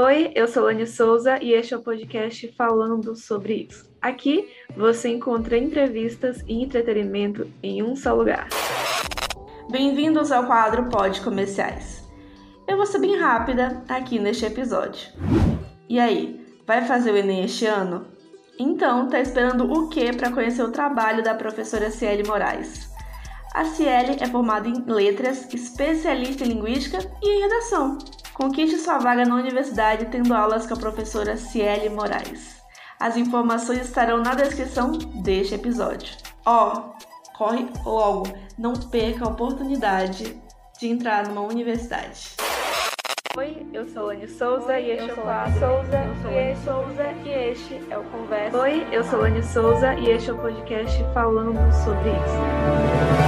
Oi, eu sou Lani Souza e este é o podcast falando sobre isso. Aqui você encontra entrevistas e entretenimento em um só lugar. Bem-vindos ao quadro Pod Comerciais. Eu vou ser bem rápida aqui neste episódio. E aí, vai fazer o Enem este ano? Então, tá esperando o que para conhecer o trabalho da professora Ciele Moraes? A Ciele é formada em letras, especialista em linguística e em redação. Conquiste sua vaga na universidade tendo aulas com a professora Ciele Moraes. As informações estarão na descrição deste episódio. Ó, oh, corre logo, não perca a oportunidade de entrar numa universidade. Oi, eu sou Lani Souza Oi, e este é o quadro. Souza, eu sou Lani Souza e este é o Conversa. Oi, eu sou Lani Souza e este é o podcast falando sobre isso.